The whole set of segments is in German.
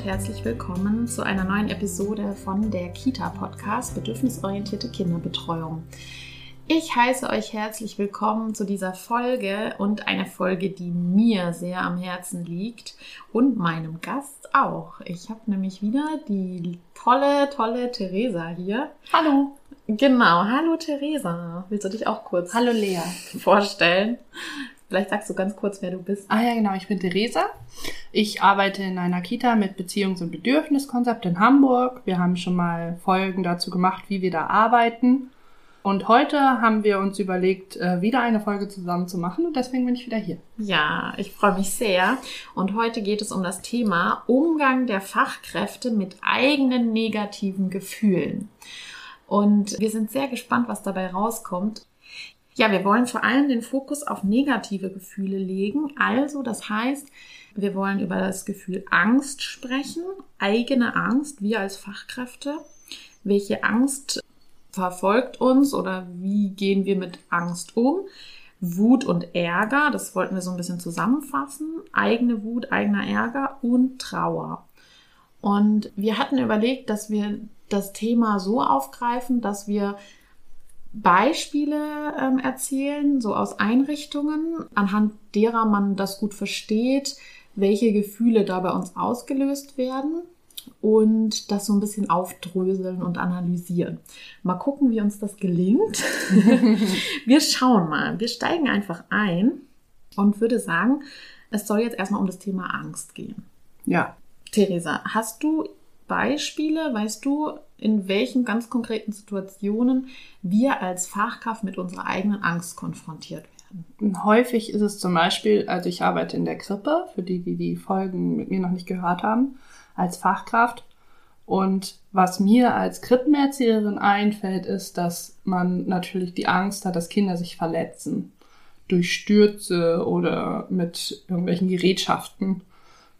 Und herzlich willkommen zu einer neuen Episode von der Kita Podcast Bedürfnisorientierte Kinderbetreuung. Ich heiße euch herzlich willkommen zu dieser Folge und eine Folge, die mir sehr am Herzen liegt und meinem Gast auch. Ich habe nämlich wieder die tolle, tolle Theresa hier. Hallo. Genau, hallo Theresa. Willst du dich auch kurz Hallo Lea. vorstellen? Vielleicht sagst du ganz kurz, wer du bist. Ah ja, genau, ich bin Theresa. Ich arbeite in einer Kita mit Beziehungs- und Bedürfniskonzept in Hamburg. Wir haben schon mal Folgen dazu gemacht, wie wir da arbeiten. Und heute haben wir uns überlegt, äh, wieder eine Folge zusammen zu machen und deswegen bin ich wieder hier. Ja, ich freue mich sehr. Und heute geht es um das Thema Umgang der Fachkräfte mit eigenen negativen Gefühlen. Und wir sind sehr gespannt, was dabei rauskommt. Ja, wir wollen vor allem den Fokus auf negative Gefühle legen. Also, das heißt, wir wollen über das Gefühl Angst sprechen, eigene Angst, wir als Fachkräfte. Welche Angst verfolgt uns oder wie gehen wir mit Angst um? Wut und Ärger, das wollten wir so ein bisschen zusammenfassen. Eigene Wut, eigener Ärger und Trauer. Und wir hatten überlegt, dass wir das Thema so aufgreifen, dass wir Beispiele ähm, erzählen, so aus Einrichtungen, anhand derer man das gut versteht, welche Gefühle da bei uns ausgelöst werden und das so ein bisschen aufdröseln und analysieren. Mal gucken, wie uns das gelingt. wir schauen mal. Wir steigen einfach ein und würde sagen, es soll jetzt erstmal um das Thema Angst gehen. Ja. Theresa, hast du Beispiele, weißt du, in welchen ganz konkreten Situationen wir als Fachkraft mit unserer eigenen Angst konfrontiert werden? Häufig ist es zum Beispiel, also ich arbeite in der Krippe, für die, die die Folgen mit mir noch nicht gehört haben, als Fachkraft. Und was mir als Krippenerzieherin einfällt, ist, dass man natürlich die Angst hat, dass Kinder sich verletzen. Durch Stürze oder mit irgendwelchen Gerätschaften. Und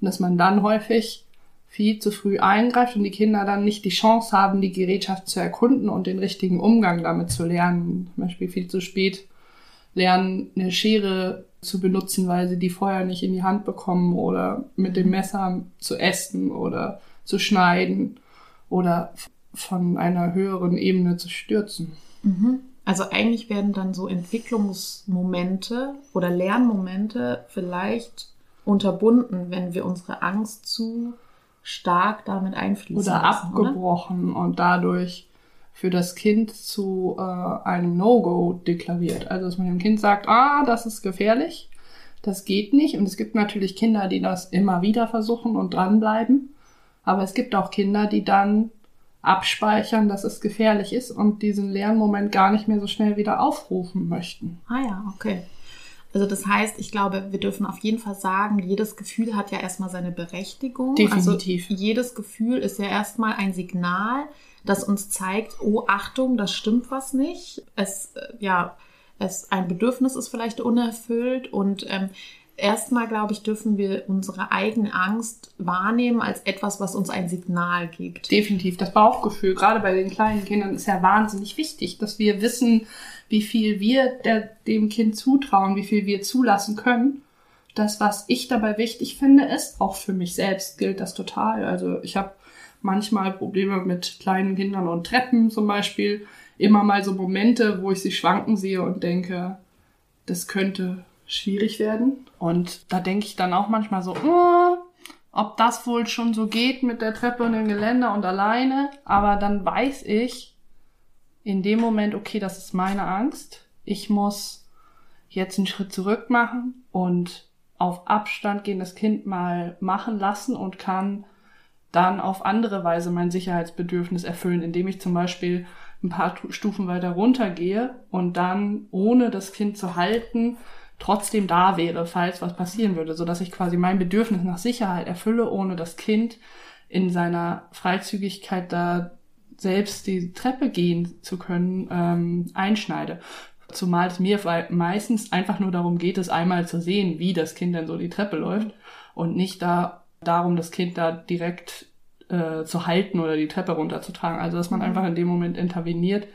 dass man dann häufig viel zu früh eingreift und die Kinder dann nicht die Chance haben, die Gerätschaft zu erkunden und den richtigen Umgang damit zu lernen. Zum Beispiel viel zu spät lernen, eine Schere zu benutzen, weil sie die vorher nicht in die Hand bekommen oder mit dem Messer zu essen oder zu schneiden oder von einer höheren Ebene zu stürzen. Mhm. Also eigentlich werden dann so Entwicklungsmomente oder Lernmomente vielleicht unterbunden, wenn wir unsere Angst zu stark damit einfließen oder lassen, abgebrochen und dadurch für das Kind zu äh, einem No-Go deklariert. Also dass man dem Kind sagt, ah, das ist gefährlich, das geht nicht. Und es gibt natürlich Kinder, die das immer wieder versuchen und dranbleiben. Aber es gibt auch Kinder, die dann abspeichern, dass es gefährlich ist und diesen Lernmoment gar nicht mehr so schnell wieder aufrufen möchten. Ah ja, okay. Also das heißt, ich glaube, wir dürfen auf jeden Fall sagen, jedes Gefühl hat ja erstmal seine Berechtigung. Definitiv. Also jedes Gefühl ist ja erstmal ein Signal, das uns zeigt, oh Achtung, das stimmt was nicht. Es, äh, ja, es, ein Bedürfnis ist vielleicht unerfüllt und ähm, erstmal, glaube ich, dürfen wir unsere eigene Angst wahrnehmen als etwas, was uns ein Signal gibt. Definitiv. Das Bauchgefühl, gerade bei den kleinen Kindern, ist ja wahnsinnig wichtig, dass wir wissen, wie viel wir der, dem Kind zutrauen, wie viel wir zulassen können. Das, was ich dabei wichtig finde, ist, auch für mich selbst gilt das total. Also ich habe manchmal Probleme mit kleinen Kindern und Treppen zum Beispiel. Immer mal so Momente, wo ich sie schwanken sehe und denke, das könnte schwierig werden. Und da denke ich dann auch manchmal so, oh, ob das wohl schon so geht mit der Treppe und dem Geländer und alleine. Aber dann weiß ich in dem Moment, okay, das ist meine Angst. Ich muss jetzt einen Schritt zurück machen und auf Abstand gehen, das Kind mal machen lassen und kann dann auf andere Weise mein Sicherheitsbedürfnis erfüllen, indem ich zum Beispiel ein paar Stufen weiter runtergehe und dann, ohne das Kind zu halten, trotzdem da wäre, falls was passieren würde, so dass ich quasi mein Bedürfnis nach Sicherheit erfülle, ohne das Kind in seiner Freizügigkeit da selbst die Treppe gehen zu können, ähm, einschneide. Zumal es mir meistens einfach nur darum geht, es einmal zu sehen, wie das Kind dann so die Treppe läuft und nicht da darum, das Kind da direkt äh, zu halten oder die Treppe runterzutragen. Also dass man mhm. einfach in dem Moment interveniert,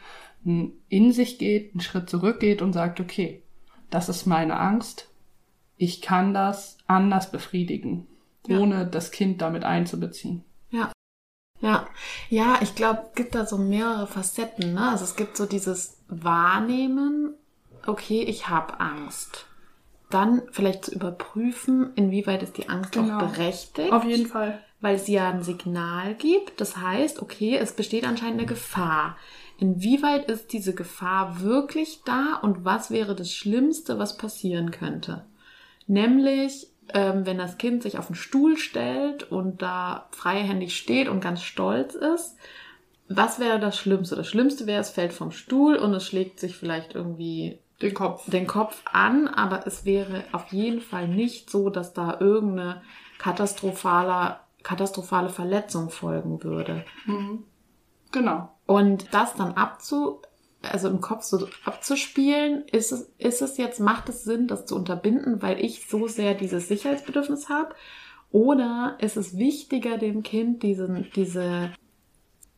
in sich geht, einen Schritt zurückgeht und sagt, okay, das ist meine Angst, ich kann das anders befriedigen, ja. ohne das Kind damit einzubeziehen. Ja. Ja, ja, ich glaube, es gibt da so mehrere Facetten. Ne? Also es gibt so dieses Wahrnehmen, okay, ich habe Angst. Dann vielleicht zu überprüfen, inwieweit ist die Angst genau. auch berechtigt. Auf jeden Fall. Weil sie ja ein Signal gibt. Das heißt, okay, es besteht anscheinend eine Gefahr. Inwieweit ist diese Gefahr wirklich da und was wäre das Schlimmste, was passieren könnte? Nämlich, ähm, wenn das Kind sich auf den Stuhl stellt und da freihändig steht und ganz stolz ist, was wäre das Schlimmste? Das Schlimmste wäre, es fällt vom Stuhl und es schlägt sich vielleicht irgendwie den Kopf. den Kopf an, aber es wäre auf jeden Fall nicht so, dass da irgendeine katastrophale, katastrophale Verletzung folgen würde. Mhm. Genau. Und das dann abzu, also im Kopf so abzuspielen, ist es, ist es jetzt, macht es Sinn, das zu unterbinden, weil ich so sehr dieses Sicherheitsbedürfnis habe? Oder ist es wichtiger, dem Kind diesen, diese,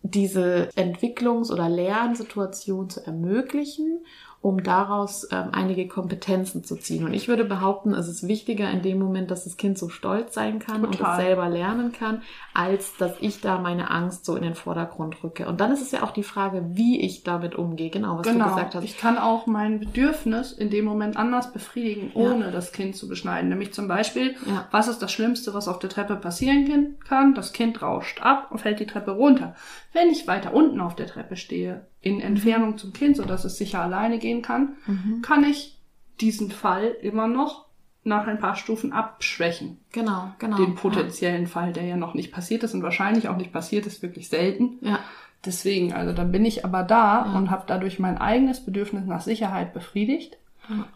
diese Entwicklungs- oder Lernsituation zu ermöglichen um daraus ähm, einige Kompetenzen zu ziehen. Und ich würde behaupten, es ist wichtiger in dem Moment, dass das Kind so stolz sein kann Total. und es selber lernen kann, als dass ich da meine Angst so in den Vordergrund rücke. Und dann ist es ja auch die Frage, wie ich damit umgehe. Genau, was genau. du gesagt hast. Ich kann auch mein Bedürfnis in dem Moment anders befriedigen, ohne ja. das Kind zu beschneiden. Nämlich zum Beispiel, ja. was ist das Schlimmste, was auf der Treppe passieren kann? Das Kind rauscht ab und fällt die Treppe runter. Wenn ich weiter unten auf der Treppe stehe, in Entfernung zum Kind, sodass es sicher alleine gehen kann, mhm. kann ich diesen Fall immer noch nach ein paar Stufen abschwächen. Genau, genau. Den potenziellen ja. Fall, der ja noch nicht passiert ist und wahrscheinlich auch nicht passiert ist, wirklich selten. Ja. Deswegen, also dann bin ich aber da ja. und habe dadurch mein eigenes Bedürfnis nach Sicherheit befriedigt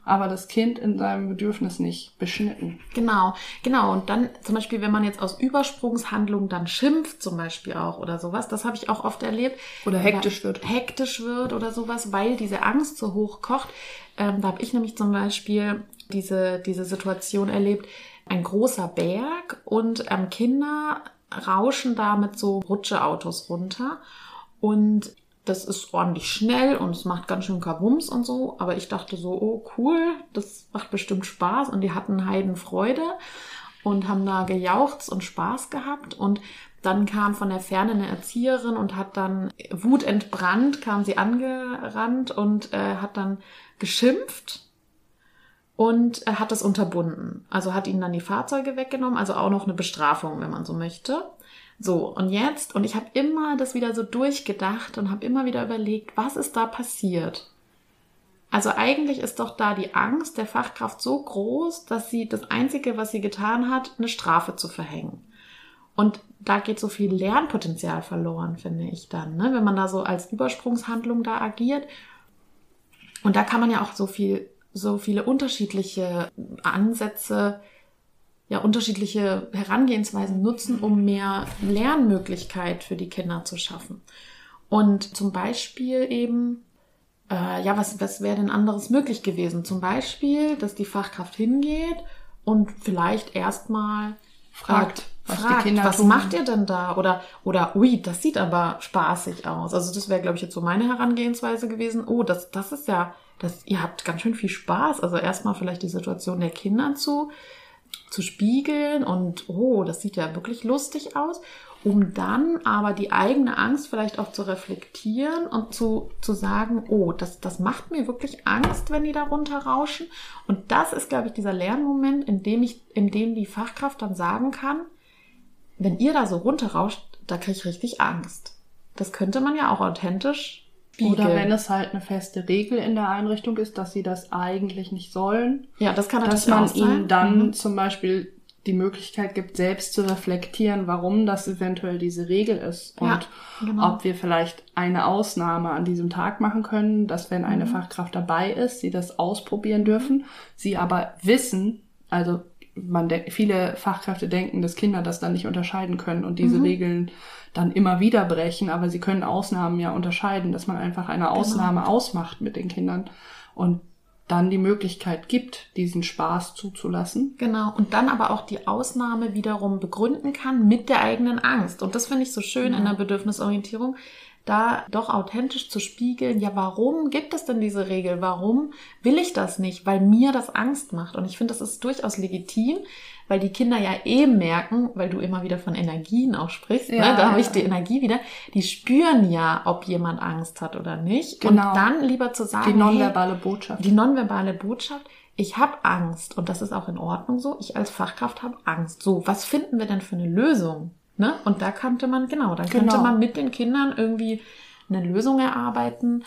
aber das Kind in seinem Bedürfnis nicht beschnitten. Genau, genau. Und dann zum Beispiel, wenn man jetzt aus Übersprungshandlung dann schimpft, zum Beispiel auch oder sowas, das habe ich auch oft erlebt. Oder hektisch wird. Hektisch wird oder sowas, weil diese Angst so hoch kocht. Ähm, da habe ich nämlich zum Beispiel diese, diese Situation erlebt, ein großer Berg und ähm, Kinder rauschen da mit so Rutscheautos runter. Und das ist ordentlich schnell und es macht ganz schön Kabums und so. Aber ich dachte so, oh cool, das macht bestimmt Spaß. Und die hatten Heidenfreude und haben da gejauchzt und Spaß gehabt. Und dann kam von der Ferne eine Erzieherin und hat dann wutentbrannt, kam sie angerannt und äh, hat dann geschimpft und äh, hat das unterbunden. Also hat ihnen dann die Fahrzeuge weggenommen, also auch noch eine Bestrafung, wenn man so möchte. So, und jetzt, und ich habe immer das wieder so durchgedacht und habe immer wieder überlegt, was ist da passiert? Also eigentlich ist doch da die Angst der Fachkraft so groß, dass sie das Einzige, was sie getan hat, eine Strafe zu verhängen. Und da geht so viel Lernpotenzial verloren, finde ich dann, ne? wenn man da so als Übersprungshandlung da agiert. Und da kann man ja auch so viel, so viele unterschiedliche Ansätze ja unterschiedliche Herangehensweisen nutzen, um mehr Lernmöglichkeit für die Kinder zu schaffen. Und zum Beispiel eben, äh, ja, was, was wäre denn anderes möglich gewesen? Zum Beispiel, dass die Fachkraft hingeht und vielleicht erstmal fragt, was, fragt, die Kinder was tun. macht ihr denn da? Oder, oder, ui, das sieht aber spaßig aus. Also das wäre, glaube ich, jetzt so meine Herangehensweise gewesen. Oh, das, das ist ja, das, ihr habt ganz schön viel Spaß. Also erstmal vielleicht die Situation der Kinder zu zu spiegeln und oh, das sieht ja wirklich lustig aus, um dann aber die eigene Angst vielleicht auch zu reflektieren und zu, zu sagen, oh, das, das macht mir wirklich Angst, wenn die da runterrauschen. Und das ist, glaube ich, dieser Lernmoment, in dem ich, in dem die Fachkraft dann sagen kann, wenn ihr da so runterrauscht, da kriege ich richtig Angst. Das könnte man ja auch authentisch Spiegel. Oder wenn es halt eine feste Regel in der Einrichtung ist, dass sie das eigentlich nicht sollen. Ja, das kann Dass man ihnen dann mhm. zum Beispiel die Möglichkeit gibt, selbst zu reflektieren, warum das eventuell diese Regel ist und ja, genau. ob wir vielleicht eine Ausnahme an diesem Tag machen können, dass wenn eine mhm. Fachkraft dabei ist, sie das ausprobieren dürfen, sie aber wissen, also man viele Fachkräfte denken, dass Kinder das dann nicht unterscheiden können und diese mhm. Regeln dann immer wieder brechen, aber sie können Ausnahmen ja unterscheiden, dass man einfach eine genau. Ausnahme genau. ausmacht mit den Kindern und dann die Möglichkeit gibt, diesen Spaß zuzulassen. Genau, und dann aber auch die Ausnahme wiederum begründen kann mit der eigenen Angst. Und das finde ich so schön ja. in der Bedürfnisorientierung, da doch authentisch zu spiegeln, ja, warum gibt es denn diese Regel? Warum will ich das nicht? Weil mir das Angst macht. Und ich finde, das ist durchaus legitim, weil die Kinder ja eben merken, weil du immer wieder von Energien auch sprichst, ne? ja, ne? da habe ich die Energie wieder, die spüren ja, ob jemand Angst hat oder nicht. Genau. Und dann lieber zu sagen, die nonverbale Botschaft. Die nonverbale Botschaft, ich habe Angst und das ist auch in Ordnung so. Ich als Fachkraft habe Angst. So, was finden wir denn für eine Lösung? Ne? Und da könnte man, genau, dann könnte genau. man mit den Kindern irgendwie eine Lösung erarbeiten,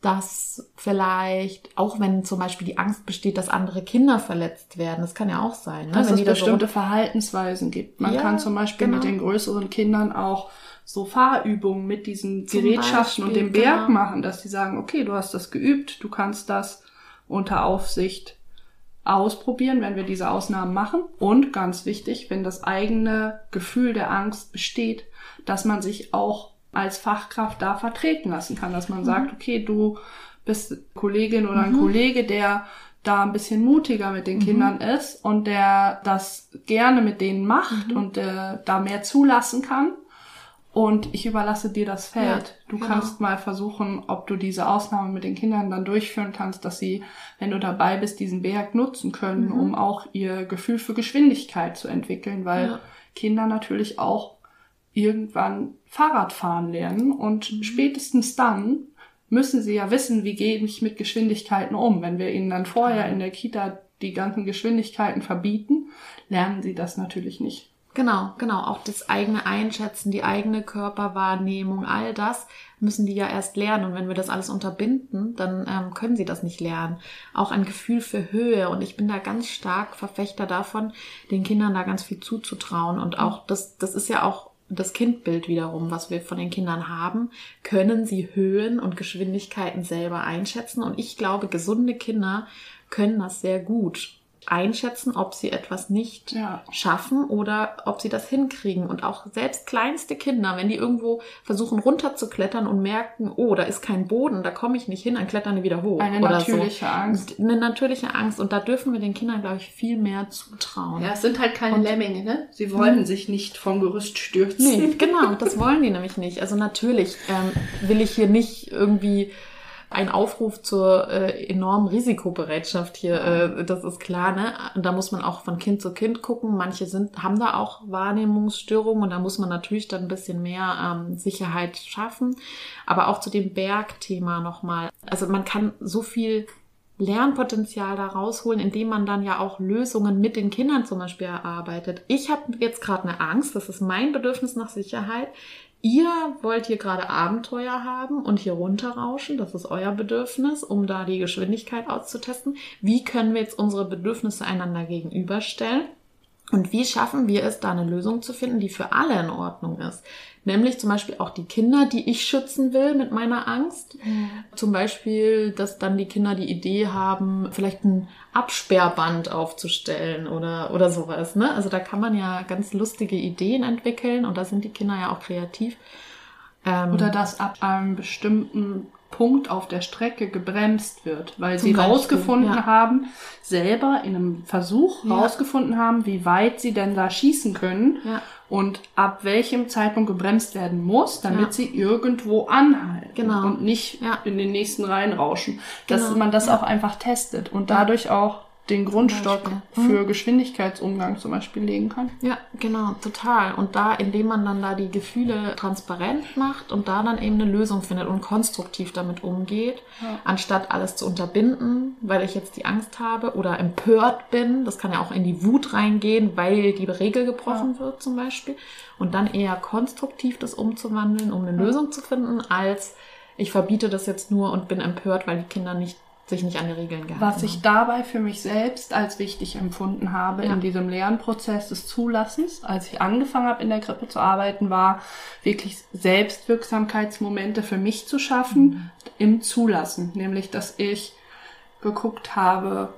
dass vielleicht, auch wenn zum Beispiel die Angst besteht, dass andere Kinder verletzt werden, das kann ja auch sein. Ne? Dass wenn es bestimmte so Verhaltensweisen gibt. Man ja, kann zum Beispiel genau. mit den größeren Kindern auch so Fahrübungen mit diesen zum Gerätschaften Beispiel, und dem Berg genau. machen, dass sie sagen, okay, du hast das geübt, du kannst das unter Aufsicht ausprobieren, wenn wir diese Ausnahmen machen. Und ganz wichtig, wenn das eigene Gefühl der Angst besteht, dass man sich auch als Fachkraft da vertreten lassen kann, dass man mhm. sagt, okay, du bist Kollegin oder ein mhm. Kollege, der da ein bisschen mutiger mit den mhm. Kindern ist und der das gerne mit denen macht mhm. und der da mehr zulassen kann und ich überlasse dir das Feld. Ja, du genau. kannst mal versuchen, ob du diese Ausnahme mit den Kindern dann durchführen kannst, dass sie, wenn du dabei bist, diesen Berg nutzen können, mhm. um auch ihr Gefühl für Geschwindigkeit zu entwickeln, weil ja. Kinder natürlich auch irgendwann Fahrrad fahren lernen und mhm. spätestens dann müssen sie ja wissen, wie gehe ich mit Geschwindigkeiten um. Wenn wir ihnen dann vorher in der Kita die ganzen Geschwindigkeiten verbieten, lernen sie das natürlich nicht. Genau, genau. Auch das eigene Einschätzen, die eigene Körperwahrnehmung, all das müssen die ja erst lernen. Und wenn wir das alles unterbinden, dann ähm, können sie das nicht lernen. Auch ein Gefühl für Höhe. Und ich bin da ganz stark Verfechter davon, den Kindern da ganz viel zuzutrauen. Und auch das, das ist ja auch das Kindbild wiederum, was wir von den Kindern haben, können sie Höhen und Geschwindigkeiten selber einschätzen. Und ich glaube, gesunde Kinder können das sehr gut einschätzen, ob sie etwas nicht ja. schaffen oder ob sie das hinkriegen. Und auch selbst kleinste Kinder, wenn die irgendwo versuchen runterzuklettern und merken, oh, da ist kein Boden, da komme ich nicht hin, dann klettern die wieder hoch. Eine natürliche so. Angst. Eine natürliche Angst. Und da dürfen wir den Kindern, glaube ich, viel mehr zutrauen. Ja, es sind halt keine und, Lemminge, ne? Sie wollen hm. sich nicht vom Gerüst stürzen. Nee, genau, das wollen die nämlich nicht. Also natürlich ähm, will ich hier nicht irgendwie ein Aufruf zur äh, enormen Risikobereitschaft hier, äh, das ist klar, ne? Da muss man auch von Kind zu Kind gucken. Manche sind, haben da auch Wahrnehmungsstörungen und da muss man natürlich dann ein bisschen mehr ähm, Sicherheit schaffen. Aber auch zu dem Bergthema nochmal. Also man kann so viel Lernpotenzial da rausholen, indem man dann ja auch Lösungen mit den Kindern zum Beispiel erarbeitet. Ich habe jetzt gerade eine Angst, das ist mein Bedürfnis nach Sicherheit. Ihr wollt hier gerade Abenteuer haben und hier runterrauschen, das ist euer Bedürfnis, um da die Geschwindigkeit auszutesten. Wie können wir jetzt unsere Bedürfnisse einander gegenüberstellen? Und wie schaffen wir es, da eine Lösung zu finden, die für alle in Ordnung ist? Nämlich zum Beispiel auch die Kinder, die ich schützen will mit meiner Angst. Mhm. Zum Beispiel, dass dann die Kinder die Idee haben, vielleicht ein Absperrband aufzustellen oder, oder sowas. Ne? Also da kann man ja ganz lustige Ideen entwickeln und da sind die Kinder ja auch kreativ. Ähm, oder dass ab einem bestimmten Punkt auf der Strecke gebremst wird, weil sie Beispiel, rausgefunden ja. haben, selber in einem Versuch ja. rausgefunden haben, wie weit sie denn da schießen können ja. und ab welchem Zeitpunkt gebremst werden muss, damit sie irgendwo anhalten genau. und nicht in den nächsten Reihen rauschen. Dass genau. man das auch einfach testet und dadurch auch den Grundstock hm. für Geschwindigkeitsumgang zum Beispiel legen kann. Ja, genau, total. Und da, indem man dann da die Gefühle transparent macht und da dann eben eine Lösung findet und konstruktiv damit umgeht, ja. anstatt alles zu unterbinden, weil ich jetzt die Angst habe oder empört bin. Das kann ja auch in die Wut reingehen, weil die Regel gebrochen ja. wird zum Beispiel. Und dann eher konstruktiv das umzuwandeln, um eine ja. Lösung zu finden, als ich verbiete das jetzt nur und bin empört, weil die Kinder nicht sich nicht an die Regeln gehalten Was ich dabei für mich selbst als wichtig empfunden habe ja. in diesem Lernprozess des Zulassens, als ich angefangen habe in der Krippe zu arbeiten, war wirklich Selbstwirksamkeitsmomente für mich zu schaffen mhm. im Zulassen. Nämlich, dass ich geguckt habe,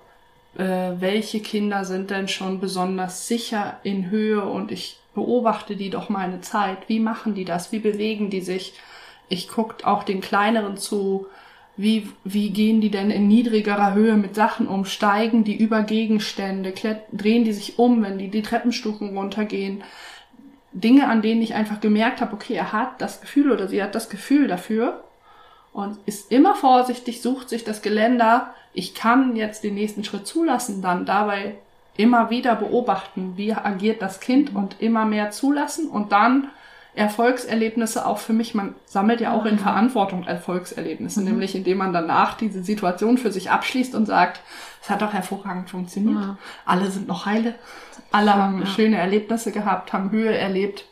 äh, welche Kinder sind denn schon besonders sicher in Höhe und ich beobachte die doch mal eine Zeit. Wie machen die das? Wie bewegen die sich? Ich gucke auch den kleineren zu. Wie, wie gehen die denn in niedrigerer Höhe mit Sachen um? Steigen die über Gegenstände? Drehen die sich um, wenn die die Treppenstufen runtergehen? Dinge, an denen ich einfach gemerkt habe, okay, er hat das Gefühl oder sie hat das Gefühl dafür und ist immer vorsichtig, sucht sich das Geländer. Ich kann jetzt den nächsten Schritt zulassen, dann dabei immer wieder beobachten, wie agiert das Kind und immer mehr zulassen und dann Erfolgserlebnisse auch für mich, man sammelt ja auch in Verantwortung Erfolgserlebnisse, mhm. nämlich indem man danach diese Situation für sich abschließt und sagt, es hat doch hervorragend funktioniert. Ja. Alle sind noch heile, alle haben ja. schöne Erlebnisse gehabt, haben Höhe erlebt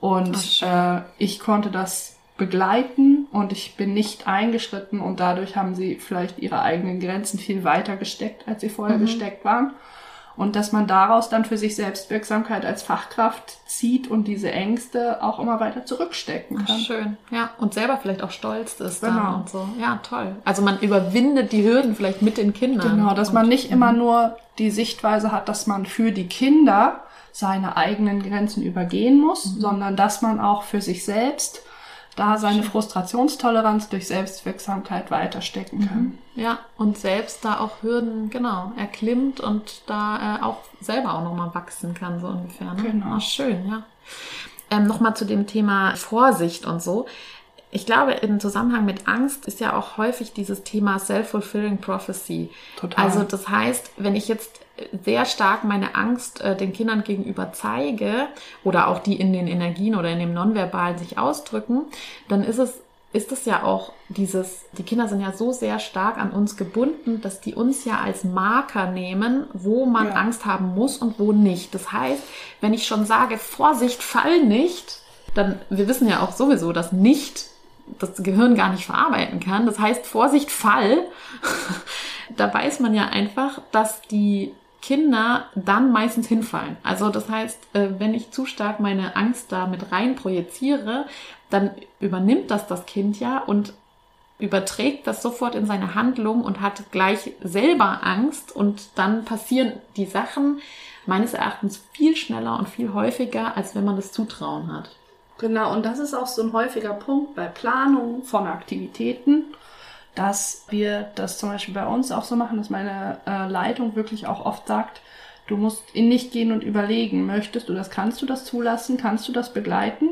und äh, ich konnte das begleiten und ich bin nicht eingeschritten und dadurch haben sie vielleicht ihre eigenen Grenzen viel weiter gesteckt, als sie vorher mhm. gesteckt waren und dass man daraus dann für sich Selbstwirksamkeit als Fachkraft zieht und diese Ängste auch immer weiter zurückstecken kann. Ach, schön, ja. Und selber vielleicht auch stolz ist genau. dann und so. Ja, toll. Also man überwindet die Hürden vielleicht mit den Kindern. Genau, dass man nicht immer nur die Sichtweise hat, dass man für die Kinder seine eigenen Grenzen übergehen muss, mhm. sondern dass man auch für sich selbst da seine Frustrationstoleranz durch Selbstwirksamkeit weiterstecken kann. Mhm. Ja, und selbst da auch Hürden, genau, erklimmt und da äh, auch selber auch nochmal wachsen kann, so ungefähr. Ne? Genau. Ach, schön, ja. Ähm, nochmal zu dem Thema Vorsicht und so. Ich glaube, im Zusammenhang mit Angst ist ja auch häufig dieses Thema Self-Fulfilling Prophecy. Total. Also das heißt, wenn ich jetzt sehr stark meine Angst äh, den Kindern gegenüber zeige oder auch die in den Energien oder in dem Nonverbalen sich ausdrücken, dann ist es ist es ja auch dieses, die Kinder sind ja so sehr stark an uns gebunden, dass die uns ja als Marker nehmen, wo man ja. Angst haben muss und wo nicht. Das heißt, wenn ich schon sage, Vorsicht, fall nicht, dann, wir wissen ja auch sowieso, dass nicht das Gehirn gar nicht verarbeiten kann. Das heißt, Vorsicht, fall. da weiß man ja einfach, dass die Kinder dann meistens hinfallen. Also das heißt, äh, wenn ich zu stark meine Angst da mit rein projiziere, dann übernimmt das das Kind ja und überträgt das sofort in seine Handlung und hat gleich selber Angst und dann passieren die Sachen meines Erachtens viel schneller und viel häufiger, als wenn man das Zutrauen hat. Genau, und das ist auch so ein häufiger Punkt bei Planung von Aktivitäten dass wir das zum Beispiel bei uns auch so machen, dass meine äh, Leitung wirklich auch oft sagt, du musst in nicht gehen und überlegen, möchtest du das, kannst du das zulassen, kannst du das begleiten?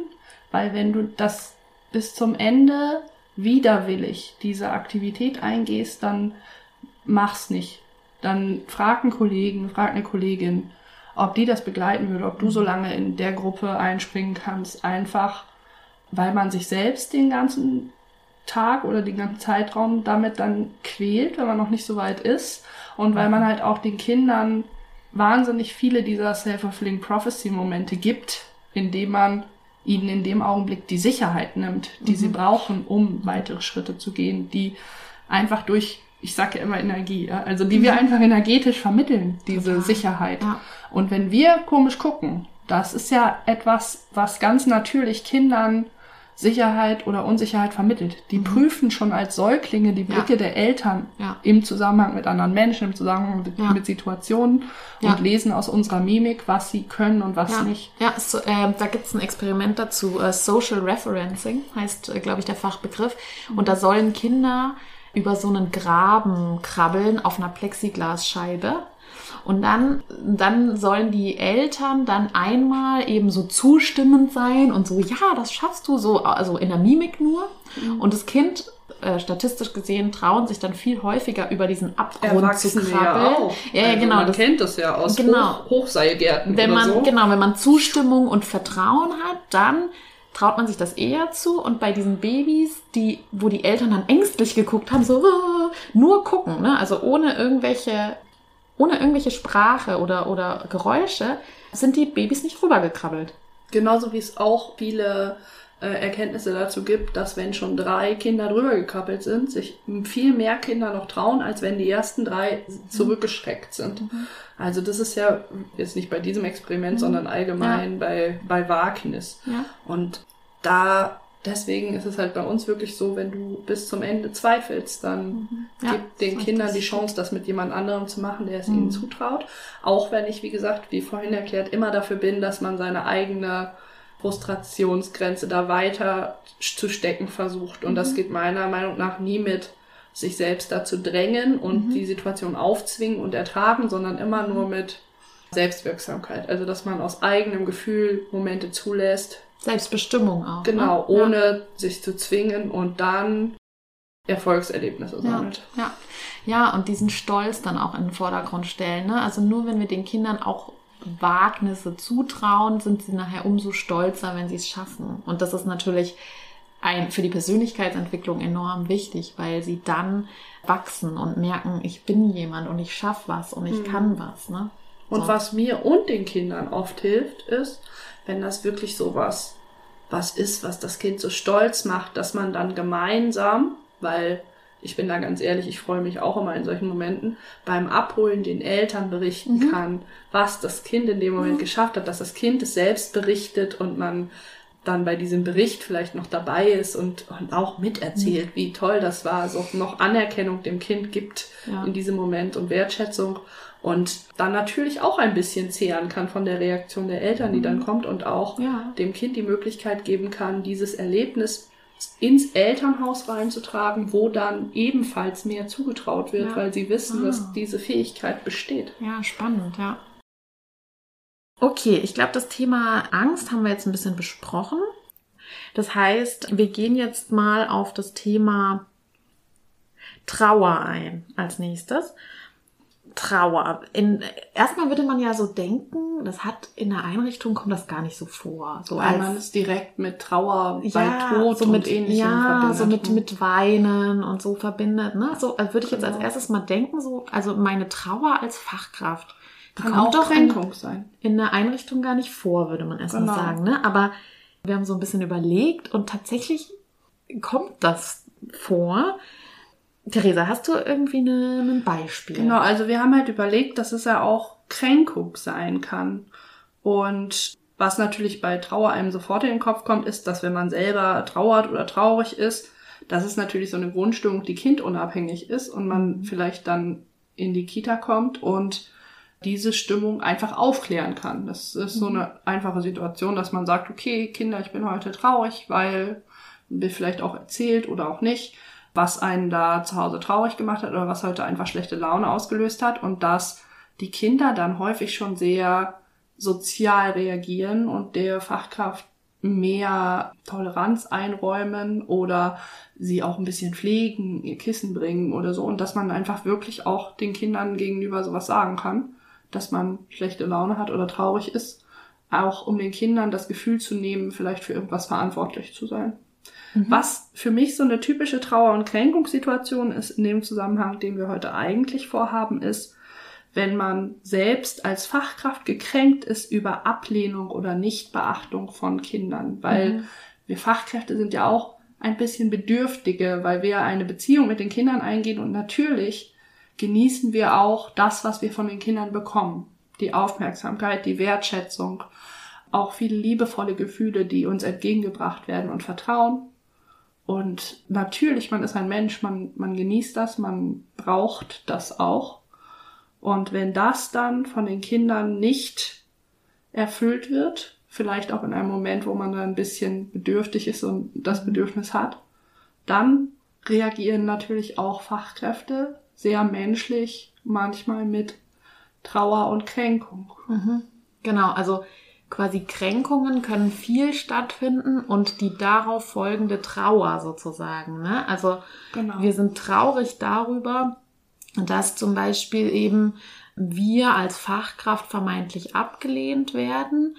Weil wenn du das bis zum Ende widerwillig diese Aktivität eingehst, dann mach's nicht. Dann frag einen Kollegen, frag eine Kollegin, ob die das begleiten würde, ob du so lange in der Gruppe einspringen kannst, einfach weil man sich selbst den ganzen Tag oder den ganzen Zeitraum damit dann quält, wenn man noch nicht so weit ist. Und weil man halt auch den Kindern wahnsinnig viele dieser Self-Fulfilling Prophecy-Momente gibt, indem man ihnen in dem Augenblick die Sicherheit nimmt, die mhm. sie brauchen, um weitere Schritte zu gehen, die einfach durch, ich sage ja immer Energie, ja, also die mhm. wir einfach energetisch vermitteln, diese Total. Sicherheit. Ja. Und wenn wir komisch gucken, das ist ja etwas, was ganz natürlich Kindern Sicherheit oder Unsicherheit vermittelt. Die mhm. prüfen schon als Säuglinge die Blicke ja. der Eltern ja. im Zusammenhang mit anderen Menschen, im Zusammenhang mit, ja. mit Situationen und lesen aus unserer Mimik, was sie können und was nicht. Ja, so, äh, da gibt es ein Experiment dazu. Äh, Social Referencing heißt, äh, glaube ich, der Fachbegriff. Mhm. Und da sollen Kinder über so einen Graben krabbeln auf einer Plexiglasscheibe und dann, dann sollen die Eltern dann einmal eben so zustimmend sein und so, ja, das schaffst du so, also in der Mimik nur. Mhm. Und das Kind äh, statistisch gesehen trauen sich dann viel häufiger über diesen Abgrund Erwachsene zu krabbeln. Ja, auch. ja, also genau. Man das, kennt das ja aus genau. Hoch, Hochseilgärten wenn man, so. Genau, wenn man Zustimmung und Vertrauen hat, dann traut man sich das eher zu und bei diesen Babys, die, wo die Eltern dann ängstlich geguckt haben, so nur gucken, ne? also ohne irgendwelche ohne irgendwelche Sprache oder, oder Geräusche, sind die Babys nicht rübergekrabbelt. Genauso wie es auch viele äh, Erkenntnisse dazu gibt, dass wenn schon drei Kinder drüber gekrabbelt sind, sich viel mehr Kinder noch trauen, als wenn die ersten drei zurückgeschreckt sind. Mhm. Also das ist ja jetzt nicht bei diesem Experiment, mhm. sondern allgemein ja. bei, bei Wagnis. Ja. Und da deswegen ist es halt bei uns wirklich so, wenn du bis zum Ende zweifelst, dann Mhm. Ja, gib den Kindern die Chance, das mit jemand anderem zu machen, der es Mhm. ihnen zutraut. Auch wenn ich, wie gesagt, wie vorhin erklärt, immer dafür bin, dass man seine eigene Frustrationsgrenze da weiter zu stecken versucht. Und Mhm. das geht meiner Meinung nach nie mit sich selbst dazu drängen und Mhm. die Situation aufzwingen und ertragen, sondern immer nur mit Selbstwirksamkeit. Also, dass man aus eigenem Gefühl Momente zulässt, Selbstbestimmung auch. genau, ne? ohne sich zu zwingen und dann Erfolgserlebnisse Ja. sammelt. Ja. ja, und diesen Stolz dann auch in den Vordergrund stellen. Ne? Also nur wenn wir den Kindern auch Wagnisse zutrauen, sind sie nachher umso stolzer, wenn sie es schaffen. Und das ist natürlich ein, für die Persönlichkeitsentwicklung enorm wichtig, weil sie dann wachsen und merken, ich bin jemand und ich schaffe was und ich Mhm. kann was. Ne? Und So. was mir und den Kindern oft hilft, ist, wenn das wirklich so was, was ist, was das Kind so stolz macht, dass man dann gemeinsam, weil ich bin da ganz ehrlich, ich freue mich auch immer in solchen Momenten, beim Abholen den Eltern berichten Mhm. kann, was das Kind in dem Moment geschafft hat, dass das Kind es selbst berichtet und man dann bei diesem Bericht vielleicht noch dabei ist und, und auch miterzählt, Mhm. wie toll das war, so noch Anerkennung dem Kind gibt Ja. in diesem Moment und Wertschätzung und dann natürlich auch ein bisschen zehren kann von der Reaktion der Eltern, die dann kommt und auch Mhm. Ja. dem Kind die Möglichkeit geben kann, dieses Erlebnis ins Elternhaus reinzutragen, wo dann ebenfalls mehr zugetraut wird, Ja. weil sie wissen, Ah. dass diese Fähigkeit besteht. Ja, spannend, ja. Okay, ich glaube, das Thema Angst haben wir jetzt ein bisschen besprochen. Das heißt, wir gehen jetzt mal auf das Thema Trauer ein als nächstes. Trauer. In, erstmal würde man ja so denken, das hat in der Einrichtung kommt das gar nicht so vor. So Weil man es direkt mit Trauer bei ja, Tod so und mit, ähnlichem ja, verbindet. so mit, mit Weinen und so verbindet. Ne? So äh, würde ich jetzt als Genau. erstes mal denken, so, also meine Trauer als Fachkraft. Die Kann kommt auch doch in, sein. in der Einrichtung gar nicht vor, würde man erstmal Genau. sagen. Ne? Aber wir haben so ein bisschen überlegt und tatsächlich kommt das vor. Theresa, hast du irgendwie eine, ein Beispiel? Genau, also wir haben halt überlegt, dass es ja auch Kränkung sein kann. Und was natürlich bei Trauer einem sofort in den Kopf kommt, ist, dass wenn man selber trauert oder traurig ist, dass es natürlich so eine Grundstimmung, die kindunabhängig ist und man vielleicht dann in die Kita kommt und diese Stimmung einfach aufklären kann. Das ist so eine einfache Situation, dass man sagt, okay, Kinder, ich bin heute traurig, weil mir vielleicht auch erzählt oder auch nicht, was einen da zu Hause traurig gemacht hat oder was heute einfach schlechte Laune ausgelöst hat und dass die Kinder dann häufig schon sehr sozial reagieren und der Fachkraft mehr Toleranz einräumen oder sie auch ein bisschen pflegen, ihr Kissen bringen oder so und dass man einfach wirklich auch den Kindern gegenüber sowas sagen kann, dass man schlechte Laune hat oder traurig ist, auch um den Kindern das Gefühl zu nehmen, vielleicht für irgendwas verantwortlich zu sein. Was für mich so eine typische Trauer- und Kränkungssituation ist in dem Zusammenhang, den wir heute eigentlich vorhaben, ist, wenn man selbst als Fachkraft gekränkt ist über Ablehnung oder Nichtbeachtung von Kindern. Weil Mhm. wir Fachkräfte sind ja auch ein bisschen Bedürftige, weil wir eine Beziehung mit den Kindern eingehen und natürlich genießen wir auch das, was wir von den Kindern bekommen. Die Aufmerksamkeit, die Wertschätzung, auch viele liebevolle Gefühle, die uns entgegengebracht werden und Vertrauen. Und natürlich, man ist ein Mensch, man, man genießt das, man braucht das auch. Und wenn das dann von den Kindern nicht erfüllt wird, vielleicht auch in einem Moment, wo man da ein bisschen bedürftig ist und das Bedürfnis hat, dann reagieren natürlich auch Fachkräfte sehr menschlich, manchmal mit Trauer und Kränkung. Mhm. Genau, also quasi Kränkungen können viel stattfinden und die darauf folgende Trauer sozusagen. Ne? Also Genau. wir sind traurig darüber, dass zum Beispiel eben wir als Fachkraft vermeintlich abgelehnt werden.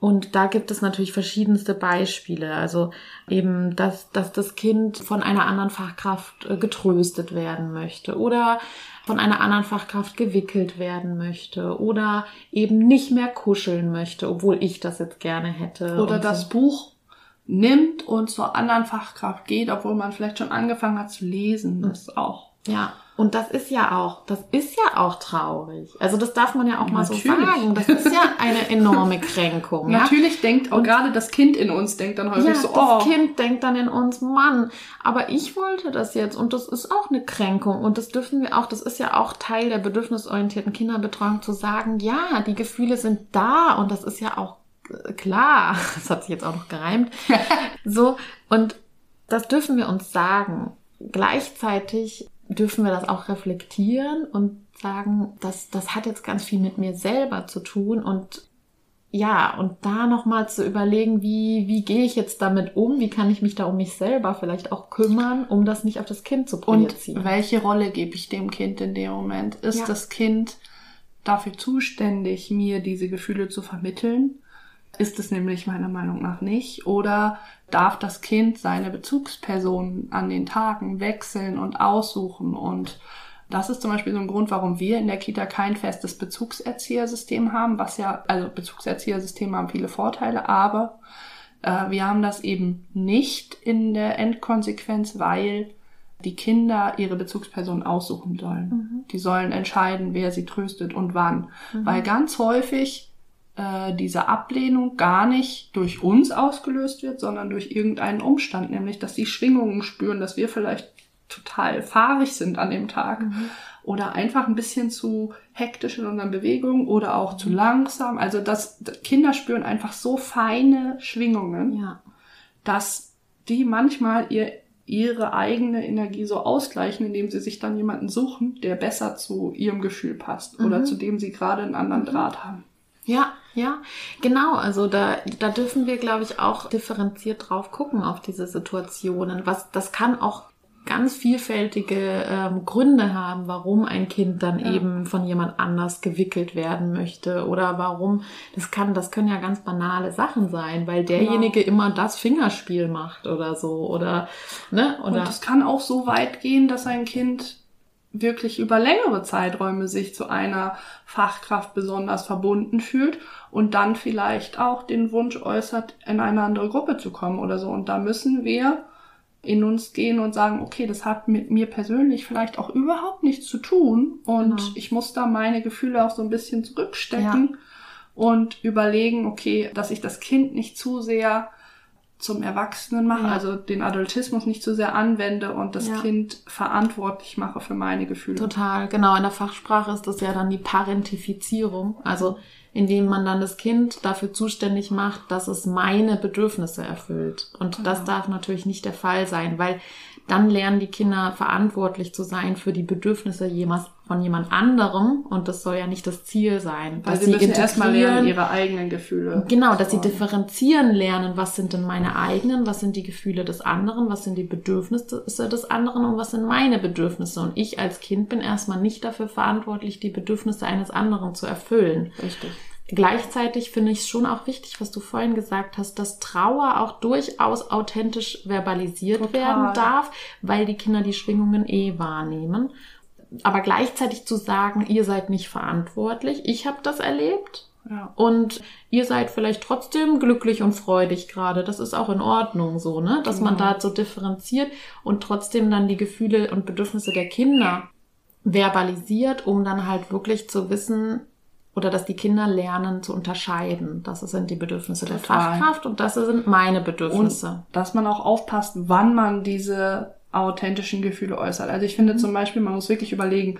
Und da gibt es natürlich verschiedenste Beispiele. Also eben, dass, dass das Kind von einer anderen Fachkraft äh, getröstet werden möchte oder von einer anderen Fachkraft gewickelt werden möchte oder eben nicht mehr kuscheln möchte, obwohl ich das jetzt gerne hätte. Oder das so. Buch nimmt und zur anderen Fachkraft geht, obwohl man vielleicht schon angefangen hat zu lesen. Das auch. Ja, und das ist ja auch, das ist ja auch traurig. Also das darf man ja auch mal Natürlich. so sagen. Das ist ja eine enorme Kränkung. ja? Natürlich denkt auch gerade das Kind in uns denkt dann häufig Ja, so, das oh, Kind denkt dann in uns, Mann, aber ich wollte das jetzt und das ist auch eine Kränkung und das dürfen wir auch, das ist ja auch Teil der bedürfnisorientierten Kinderbetreuung zu sagen, ja, die Gefühle sind da und das ist ja auch äh, klar, das hat sich jetzt auch noch gereimt, so und das dürfen wir uns sagen. Gleichzeitig dürfen wir das auch reflektieren und sagen, das, das hat jetzt ganz viel mit mir selber zu tun und ja, und da nochmal zu überlegen, wie, wie gehe ich jetzt damit um? Wie kann ich mich da um mich selber vielleicht auch kümmern, um das nicht auf das Kind zu und projizieren? welche Rolle gebe ich dem Kind in dem Moment? Ist Ja. das Kind dafür zuständig, mir diese Gefühle zu vermitteln? Ist es nämlich meiner Meinung nach nicht. Oder darf das Kind seine Bezugspersonen an den Tagen wechseln und aussuchen? Und das ist zum Beispiel so ein Grund, warum wir in der Kita kein festes Bezugserziehersystem haben, was ja, also Bezugserziehersysteme haben viele Vorteile, aber äh, wir haben das eben nicht in der Endkonsequenz, weil die Kinder ihre Bezugspersonen aussuchen sollen. Die sollen entscheiden, wer sie tröstet und wann. Weil ganz häufig äh, diese Ablehnung gar nicht durch uns ausgelöst wird, sondern durch irgendeinen Umstand, nämlich dass sie Schwingungen spüren, dass wir vielleicht total fahrig sind an dem Tag oder einfach ein bisschen zu hektisch in unseren Bewegungen oder auch zu langsam. Also das Kinder spüren einfach so feine Schwingungen ja, dass die manchmal ihr, ihre eigene Energie so ausgleichen, indem sie sich dann jemanden suchen, der besser zu ihrem Gefühl passt oder zu dem sie gerade einen anderen Draht haben. Ja, ja, genau. Also da, da dürfen wir, glaube ich, auch differenziert drauf gucken auf diese Situationen. Was, das kann auch ganz vielfältige ähm, Gründe haben, warum ein Kind dann eben von jemand anders gewickelt werden möchte oder warum das kann das können ja ganz banale Sachen sein, weil derjenige immer das Fingerspiel macht oder so oder ne oder Und es kann auch so weit gehen, dass ein Kind wirklich über längere Zeiträume sich zu einer Fachkraft besonders verbunden fühlt und dann vielleicht auch den Wunsch äußert, in eine andere Gruppe zu kommen oder so. Und da müssen wir in uns gehen und sagen, okay, das hat mit mir persönlich vielleicht auch überhaupt nichts zu tun und Genau. ich muss da meine Gefühle auch so ein bisschen zurückstecken und überlegen, okay, dass ich das Kind nicht zu sehr zum Erwachsenen mache, Ja. also den Adultismus nicht zu sehr anwende und das Ja. Kind verantwortlich mache für meine Gefühle. Total, genau. In der Fachsprache ist das ja dann die Parentifizierung. Also indem man dann das Kind dafür zuständig macht, dass es meine Bedürfnisse erfüllt. Und das darf natürlich nicht der Fall sein, weil dann lernen die Kinder verantwortlich zu sein für die Bedürfnisse jemals von jemand anderem. Und das soll ja nicht das Ziel sein. Weil dass sie müssen erstmal lernen, ihre eigenen Gefühle. Genau, dass sie differenzieren lernen, was sind denn meine eigenen, was sind die Gefühle des anderen, was sind die Bedürfnisse des anderen und was sind meine Bedürfnisse. Und ich als Kind bin erstmal nicht dafür verantwortlich, die Bedürfnisse eines anderen zu erfüllen. Richtig. Gleichzeitig finde ich es schon auch wichtig, was du vorhin gesagt hast, dass Trauer auch durchaus authentisch verbalisiert Total. werden darf, weil die Kinder die Schwingungen eh wahrnehmen. Aber gleichzeitig zu sagen, ihr seid nicht verantwortlich, ich habe das erlebt, Ja. und ihr seid vielleicht trotzdem glücklich und freudig gerade. Das ist auch in Ordnung so, ne? Dass man Genau. da so differenziert und trotzdem dann die Gefühle und Bedürfnisse der Kinder verbalisiert, um dann halt wirklich zu wissen oder dass die Kinder lernen zu unterscheiden. Das sind die Bedürfnisse der Total. Fachkraft und das sind meine Und Bedürfnisse. dass man auch aufpasst, wann man diese authentischen Gefühle äußert. Also ich finde Mhm. zum Beispiel, man muss wirklich überlegen,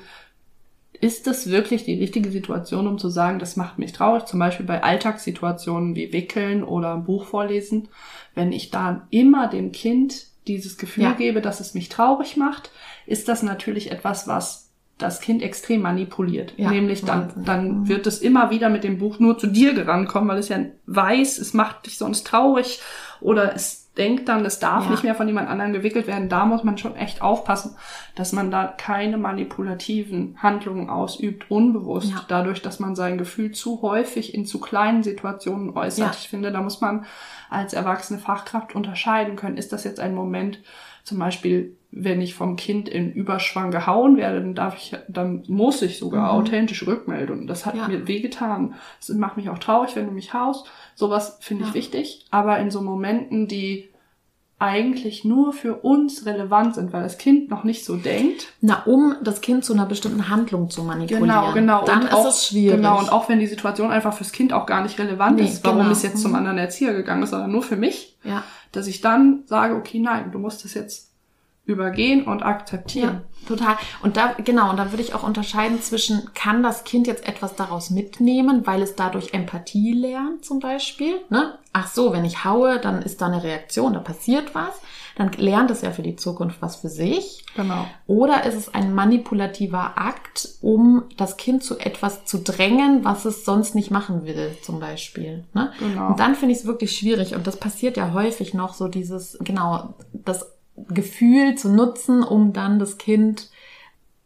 ist das wirklich die richtige Situation, um zu sagen, das macht mich traurig? Zum Beispiel bei Alltagssituationen wie Wickeln oder ein Buch vorlesen. Wenn ich dann immer dem Kind dieses Gefühl Ja. gebe, dass es mich traurig macht, ist das natürlich etwas, was das Kind extrem manipuliert. Ja, Nämlich dann, Wahnsinn. dann wird es immer wieder mit dem Buch nur zu dir gerankommen, weil es ja weiß, es macht dich sonst traurig oder es denkt dann, es darf Ja. nicht mehr von jemand anderem gewickelt werden. Da muss man schon echt aufpassen, dass man da keine manipulativen Handlungen ausübt, unbewusst, Ja. dadurch, dass man sein Gefühl zu häufig in zu kleinen Situationen äußert. Ich finde, da muss man als erwachsene Fachkraft unterscheiden können. Ist das jetzt ein Moment, zum Beispiel, wenn ich vom Kind in Überschwang gehauen werde, dann darf ich, dann muss ich sogar authentisch rückmelden. Das hat Mhm. Ja. mir wehgetan. Das macht mich auch traurig, wenn du mich haust. Sowas finde ich Ja. wichtig. Aber in so Momenten, die eigentlich nur für uns relevant sind, weil das Kind noch nicht so denkt. Na, um das Kind zu einer bestimmten Handlung zu manipulieren. Genau, genau. Dann und ist auch, es schwierig. Genau, und auch wenn die Situation einfach fürs Kind auch gar nicht relevant Nee, ist, warum genau. es jetzt zum Mhm. anderen Erzieher gegangen ist, sondern nur für mich, ja. dass ich dann sage, okay, nein, du musst das jetzt übergehen und akzeptieren. Ja, total. Und da, genau, und da würde ich auch unterscheiden zwischen, kann das Kind jetzt etwas daraus mitnehmen, weil es dadurch Empathie lernt, zum Beispiel, ne? Ach so, wenn ich haue, dann ist da eine Reaktion, da passiert was. Dann lernt es ja für die Zukunft was für sich. Genau. Oder ist es ein manipulativer Akt, um das Kind zu etwas zu drängen, was es sonst nicht machen will, zum Beispiel. Ne? Genau. Und dann finde ich es wirklich schwierig. Und das passiert ja häufig noch, so dieses, genau, das Gefühl zu nutzen, um dann das Kind,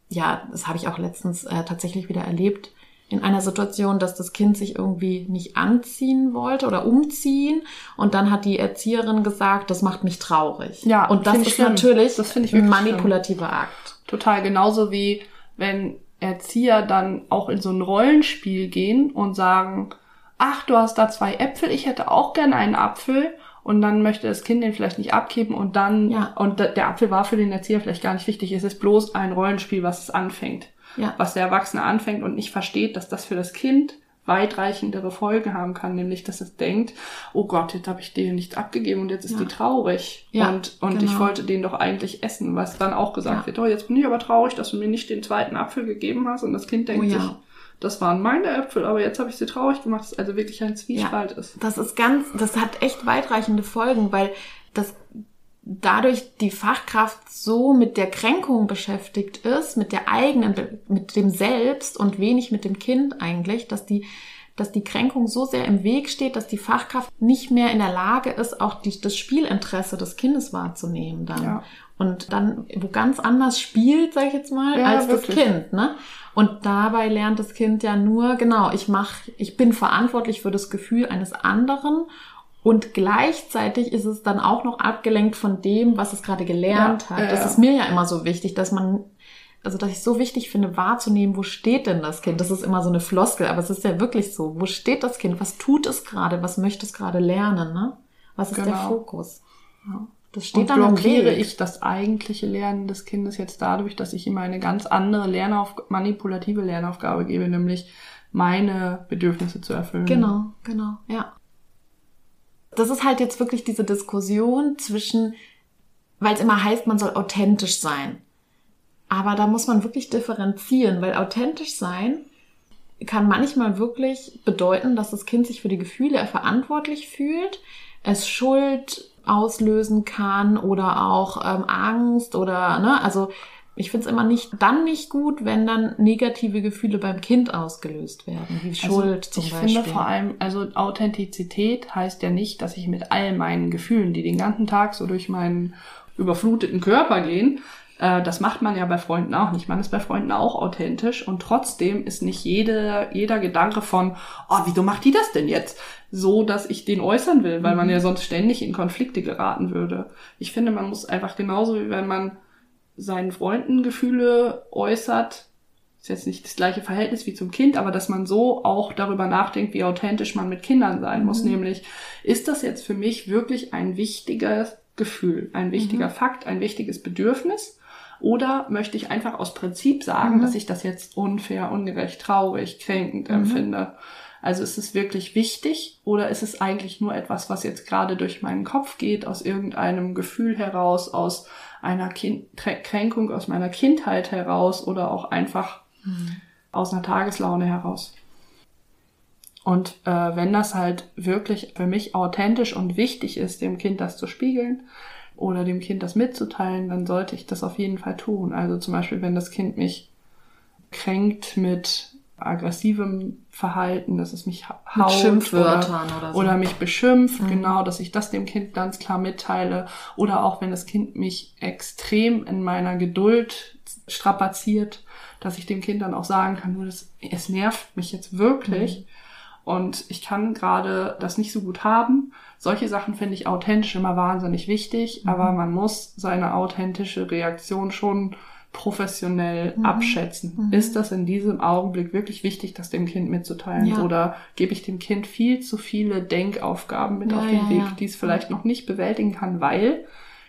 ja, das habe ich auch letztens äh, tatsächlich wieder erlebt, in einer Situation, dass das Kind sich irgendwie nicht anziehen wollte oder umziehen. Und dann hat die Erzieherin gesagt, das macht mich traurig. Ja, und das ist schlimm. natürlich Das finde ich ein wirklich schlimm. manipulativer Akt. Total genauso wie wenn Erzieher dann auch in so ein Rollenspiel gehen und sagen, ach, du hast da zwei Äpfel, ich hätte auch gerne einen Apfel. Und dann möchte das Kind den vielleicht nicht abgeben und dann, Ja. und der Apfel war für den Erzieher vielleicht gar nicht wichtig. Es ist bloß ein Rollenspiel, was es anfängt. Ja. Was der Erwachsene anfängt und nicht versteht, dass das für das Kind weitreichendere Folgen haben kann, nämlich dass es denkt, oh Gott, jetzt habe ich denen nichts abgegeben und jetzt ist Ja. die traurig. Ja, und und ich genau. wollte den doch eigentlich essen, was dann auch gesagt Ja. wird, oh, jetzt bin ich aber traurig, dass du mir nicht den zweiten Apfel gegeben hast und das Kind denkt Oh ja. sich, das waren meine Äpfel, aber jetzt habe ich sie traurig gemacht, dass es also wirklich ein Zwiespalt ist. Das ist ganz, das hat echt weitreichende Folgen, weil das dadurch die Fachkraft so mit der Kränkung beschäftigt ist, mit der eigenen, mit dem Selbst und wenig mit dem Kind eigentlich, dass die, dass die Kränkung so sehr im Weg steht, dass die Fachkraft nicht mehr in der Lage ist, auch die, das Spielinteresse des Kindes wahrzunehmen dann. Ja. Und dann, wo ganz anders spielt, sag ich jetzt mal, Ja, als wirklich. das Kind, ne? Und dabei lernt das Kind ja nur, genau, ich mach, ich bin verantwortlich für das Gefühl eines anderen und gleichzeitig ist es dann auch noch abgelenkt von dem, was es gerade gelernt Ja, hat. ja, das ist mir ja immer so wichtig, dass man, also dass ich es so wichtig finde, wahrzunehmen, wo steht denn das Kind? Das ist immer so eine Floskel, aber es ist ja wirklich so. Wo steht das Kind? Was tut es gerade? Was möchte es gerade lernen? Ne? Was ist der Genau. Fokus? Ja. Das steht Und dann blockiere ich das eigentliche Lernen des Kindes jetzt dadurch, dass ich ihm eine ganz andere Lernauf manipulative Lernaufgabe gebe, nämlich meine Bedürfnisse zu erfüllen. Genau, genau, ja. Das ist halt jetzt wirklich diese Diskussion zwischen, weil es immer heißt, man soll authentisch sein. Aber da muss man wirklich differenzieren, weil authentisch sein kann manchmal wirklich bedeuten, dass das Kind sich für die Gefühle verantwortlich fühlt, es Schuld auslösen kann oder auch ähm, Angst oder, ne, also ich finde es immer nicht, dann nicht gut, wenn dann negative Gefühle beim Kind ausgelöst werden, wie Schuld zum Also ich Beispiel. finde vor allem, also Authentizität heißt ja nicht, dass ich mit all meinen Gefühlen, die den ganzen Tag so durch meinen überfluteten Körper gehen, äh, das macht man ja bei Freunden auch nicht. Man ist bei Freunden auch authentisch und trotzdem ist nicht jede, jeder Gedanke von, oh, wieso macht die das denn jetzt? So, dass ich den äußern will, weil man ja sonst ständig in Konflikte geraten würde. Ich finde, man muss einfach genauso wie wenn man seinen Freunden Gefühle äußert, ist jetzt nicht das gleiche Verhältnis wie zum Kind, aber dass man so auch darüber nachdenkt, wie authentisch man mit Kindern sein muss. Nämlich, ist das jetzt für mich wirklich ein wichtiges Gefühl, ein wichtiger Fakt, ein wichtiges Bedürfnis? Oder möchte ich einfach aus Prinzip sagen, dass ich das jetzt unfair, ungerecht, traurig, kränkend empfinde? Also ist es wirklich wichtig oder ist es eigentlich nur etwas, was jetzt gerade durch meinen Kopf geht, aus irgendeinem Gefühl heraus, aus einer kind Krä- Kränkung aus meiner Kindheit heraus oder auch einfach aus einer Tageslaune heraus? Und äh, wenn das halt wirklich für mich authentisch und wichtig ist, dem Kind das zu spiegeln oder dem Kind das mitzuteilen, dann sollte ich das auf jeden Fall tun. Also zum Beispiel, wenn das Kind mich kränkt mit aggressivem Verhalten, dass es mich Mit haut Schimpfwörtern oder so. oder mich beschimpft, genau, dass ich das dem Kind ganz klar mitteile. Oder auch wenn das Kind mich extrem in meiner Geduld strapaziert, dass ich dem Kind dann auch sagen kann, du, das, es nervt mich jetzt wirklich. Und ich kann gerade das nicht so gut haben. Solche Sachen finde ich authentisch immer wahnsinnig wichtig, aber man muss seine authentische Reaktion schon professionell Mhm. abschätzen. Mhm. Ist das in diesem Augenblick wirklich wichtig, das dem Kind mitzuteilen? Ja. Oder gebe ich dem Kind viel zu viele Denkaufgaben mit Ja, auf den ja, Weg, die es vielleicht noch nicht bewältigen kann, weil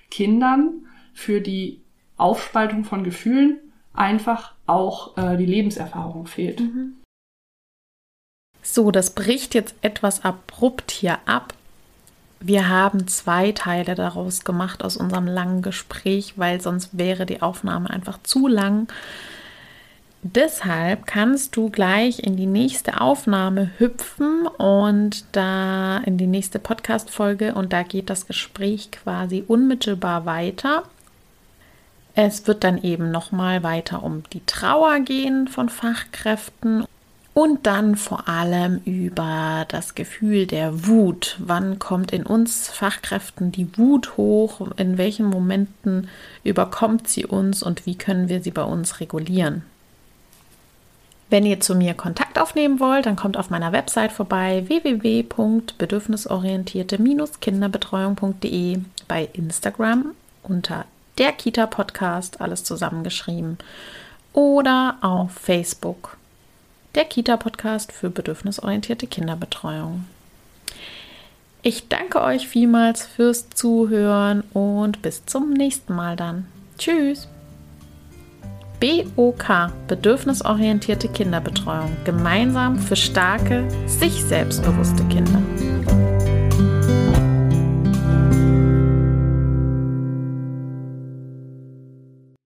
Kindern für die Aufspaltung von Gefühlen einfach auch äh, die Lebenserfahrung fehlt. Mhm. So, das bricht jetzt etwas abrupt hier ab. Wir haben zwei Teile daraus gemacht aus unserem langen Gespräch, weil sonst wäre die Aufnahme einfach zu lang. Deshalb kannst du gleich in die nächste Aufnahme hüpfen und da in die nächste Podcast-Folge und da geht das Gespräch quasi unmittelbar weiter. Es wird dann eben nochmal weiter um die Trauer gehen von Fachkräften und dann vor allem über das Gefühl der Wut. Wann kommt in uns Fachkräften die Wut hoch? In welchen Momenten überkommt sie uns und wie können wir sie bei uns regulieren? Wenn ihr zu mir Kontakt aufnehmen wollt, dann kommt auf meiner Website vorbei www.bedürfnisorientierte-kinderbetreuung.de bei Instagram unter der Kita Podcast, alles zusammengeschrieben, oder auf Facebook der Kita-Podcast für bedürfnisorientierte Kinderbetreuung. Ich danke euch vielmals fürs Zuhören und bis zum nächsten Mal dann. Tschüss! BOK, bedürfnisorientierte Kinderbetreuung, gemeinsam für starke, sich selbstbewusste Kinder.